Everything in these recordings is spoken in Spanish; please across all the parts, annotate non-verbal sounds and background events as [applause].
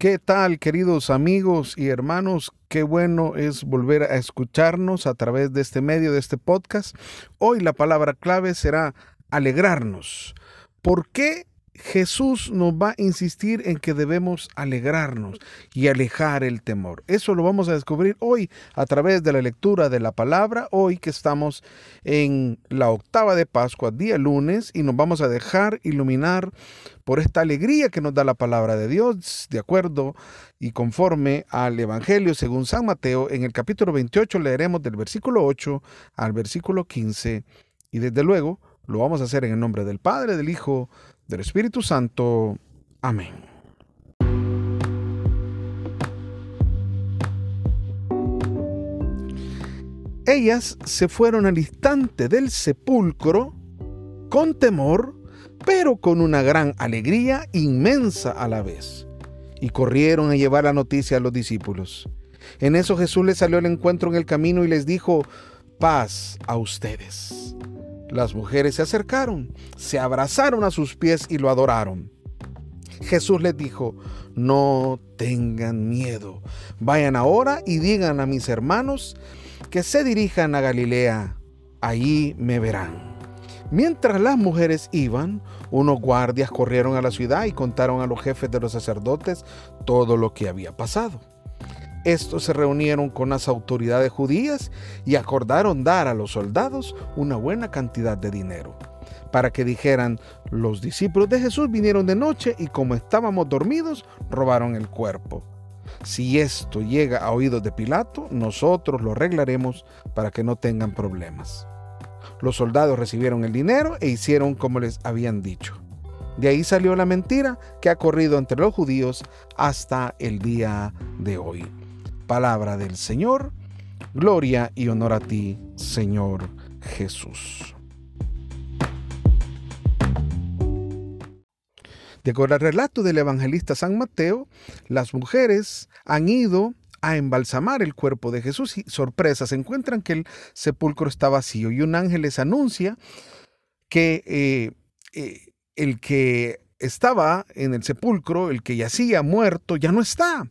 ¿Qué tal, queridos amigos y hermanos? Qué bueno es volver a escucharnos a través de este medio, de este podcast. Hoy la palabra clave será alegrarnos. ¿Por qué Jesús nos va a insistir en que debemos alegrarnos y alejar el temor. Eso lo vamos a descubrir hoy a través de la lectura de la palabra, hoy que estamos en la octava de Pascua, día lunes, y nos vamos a dejar iluminar por esta alegría que nos da la palabra de Dios, de acuerdo y conforme al Evangelio según San Mateo, en el capítulo 28 leeremos del versículo 8 al versículo 15, y desde luego lo vamos a hacer en el nombre del Padre, del Hijo, del Espíritu Santo. Amén. Ellas se fueron al instante del sepulcro con temor, pero con una gran alegría inmensa a la vez. Y corrieron a llevar la noticia a los discípulos. En eso Jesús les salió al encuentro en el camino y les dijo, paz a ustedes. Las mujeres se acercaron, se abrazaron a sus pies y lo adoraron. Jesús les dijo, no tengan miedo, vayan ahora y digan a mis hermanos que se dirijan a Galilea, allí me verán. Mientras las mujeres iban, unos guardias corrieron a la ciudad y contaron a los jefes de los sacerdotes todo lo que había pasado. Estos se reunieron con las autoridades judías y acordaron dar a los soldados una buena cantidad de dinero, para que dijeran, los discípulos de Jesús vinieron de noche y como estábamos dormidos, robaron el cuerpo. Si esto llega a oídos de Pilato, nosotros lo arreglaremos para que no tengan problemas. Los soldados recibieron el dinero e hicieron como les habían dicho. De ahí salió la mentira que ha corrido entre los judíos hasta el día de hoy palabra del Señor. Gloria y honor a ti, Señor Jesús. De acuerdo al relato del evangelista San Mateo, las mujeres han ido a embalsamar el cuerpo de Jesús y sorpresa, se encuentran que el sepulcro está vacío y un ángel les anuncia que eh, eh, el que estaba en el sepulcro, el que yacía muerto, ya no está.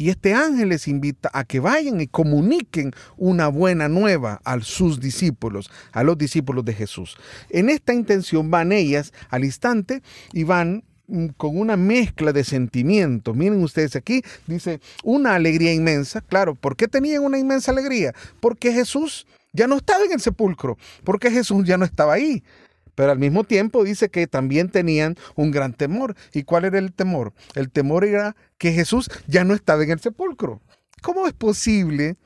Y este ángel les invita a que vayan y comuniquen una buena nueva a sus discípulos, a los discípulos de Jesús. En esta intención van ellas al instante y van mm, con una mezcla de sentimientos. Miren ustedes aquí, dice, una alegría inmensa. Claro, ¿por qué tenían una inmensa alegría? Porque Jesús ya no estaba en el sepulcro, porque Jesús ya no estaba ahí. Pero al mismo tiempo dice que también tenían un gran temor. ¿Y cuál era el temor? El temor era que Jesús ya no estaba en el sepulcro. ¿Cómo es posible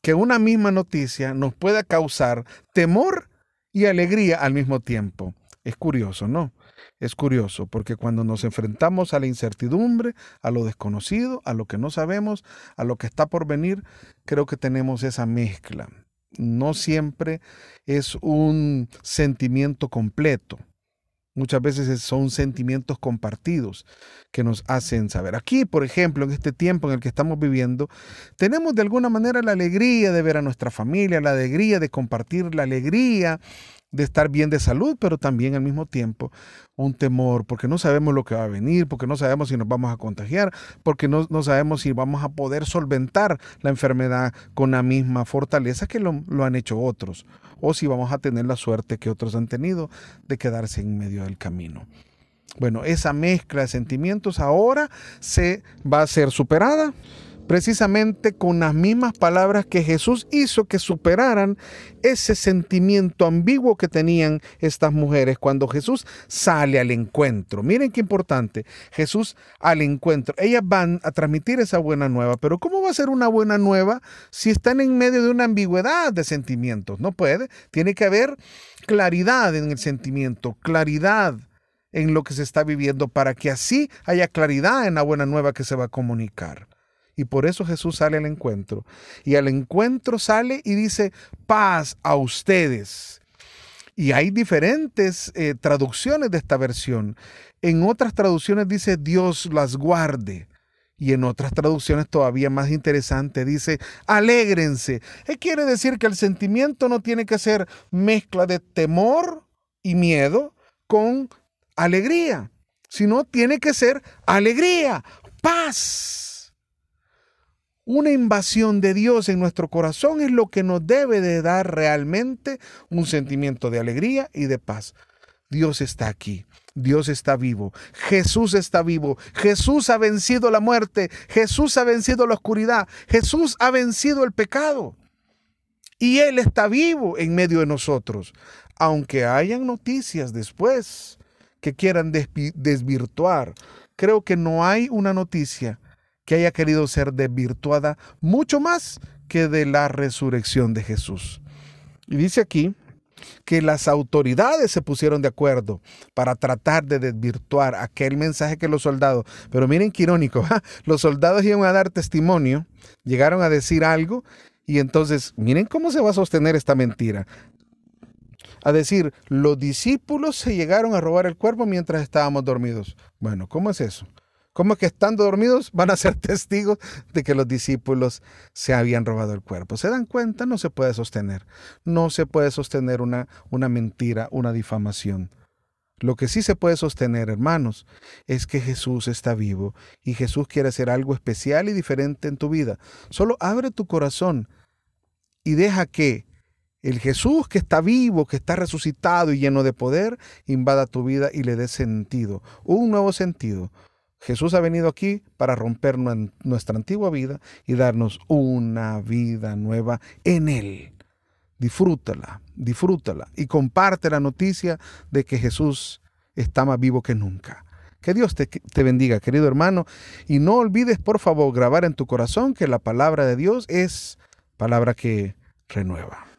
que una misma noticia nos pueda causar temor y alegría al mismo tiempo? Es curioso, ¿no? Es curioso porque cuando nos enfrentamos a la incertidumbre, a lo desconocido, a lo que no sabemos, a lo que está por venir, creo que tenemos esa mezcla no siempre es un sentimiento completo. Muchas veces son sentimientos compartidos que nos hacen saber. Aquí, por ejemplo, en este tiempo en el que estamos viviendo, tenemos de alguna manera la alegría de ver a nuestra familia, la alegría de compartir, la alegría de estar bien de salud, pero también al mismo tiempo un temor, porque no sabemos lo que va a venir, porque no sabemos si nos vamos a contagiar, porque no, sabemos si vamos a poder solventar la enfermedad con la misma fortaleza que lo, lo han hecho otros, o si vamos a tener la suerte que otros han tenido de quedarse en medio del camino. Bueno, esa mezcla de sentimientos ahora se va a ser superada precisamente con las mismas palabras que Jesús hizo que superaran ese sentimiento ambiguo que tenían estas mujeres cuando Jesús sale al encuentro. Miren qué importante, Jesús al encuentro. Ellas van a transmitir esa buena nueva, pero ¿cómo va a ser una buena nueva si están en medio de una ambigüedad de sentimientos? No puede, tiene que haber claridad en el sentimiento, claridad en lo que se está viviendo para que así haya claridad en la buena nueva que se va a comunicar. Y por eso Jesús sale al encuentro. Y al encuentro sale y dice, paz a ustedes. Y hay diferentes eh, traducciones de esta versión. En otras traducciones dice, Dios las guarde. Y en otras traducciones todavía más interesante dice, alégrense. ¿Qué quiere decir que el sentimiento no tiene que ser mezcla de temor y miedo con alegría sino tiene que ser alegría, paz. Una invasión de Dios en nuestro corazón es lo que nos debe de dar realmente un sentimiento de alegría y de paz. Dios está aquí. Dios está vivo, Jesús está vivo, Jesús ha vencido la muerte, Jesús ha vencido la oscuridad, Jesús ha vencido el pecado. Y Él está vivo en medio de nosotros. Aunque hayan noticias después que quieran desvirtuar, creo que no hay una noticia que haya querido ser desvirtuada mucho más que de la resurrección de Jesús. Y dice aquí que las autoridades se pusieron de acuerdo para tratar de desvirtuar aquel mensaje que los soldados, pero miren qué irónico, [laughs] los soldados iban a dar testimonio, llegaron a decir algo y entonces miren cómo se va a sostener esta mentira. A decir, los discípulos se llegaron a robar el cuerpo mientras estábamos dormidos. Bueno, ¿cómo es eso? ¿Cómo que estando dormidos van a ser [laughs] testigos de que los discípulos se habían robado el cuerpo? ¿Se dan cuenta? No se puede sostener. No se puede sostener una, una mentira, una difamación. Lo que sí se puede sostener, hermanos, es que Jesús está vivo y Jesús quiere hacer algo especial y diferente en tu vida. Solo abre tu corazón y deja que el Jesús que está vivo, que está resucitado y lleno de poder, invada tu vida y le dé sentido, un nuevo sentido, Jesús ha venido aquí para romper nuestra antigua vida y darnos una vida nueva en Él. Disfrútala, disfrútala y comparte la noticia de que Jesús está más vivo que nunca. Que Dios te, te, bendiga, querido hermano. Y no olvides, por favor, grabar en tu corazón que la palabra de Dios es palabra que renueva.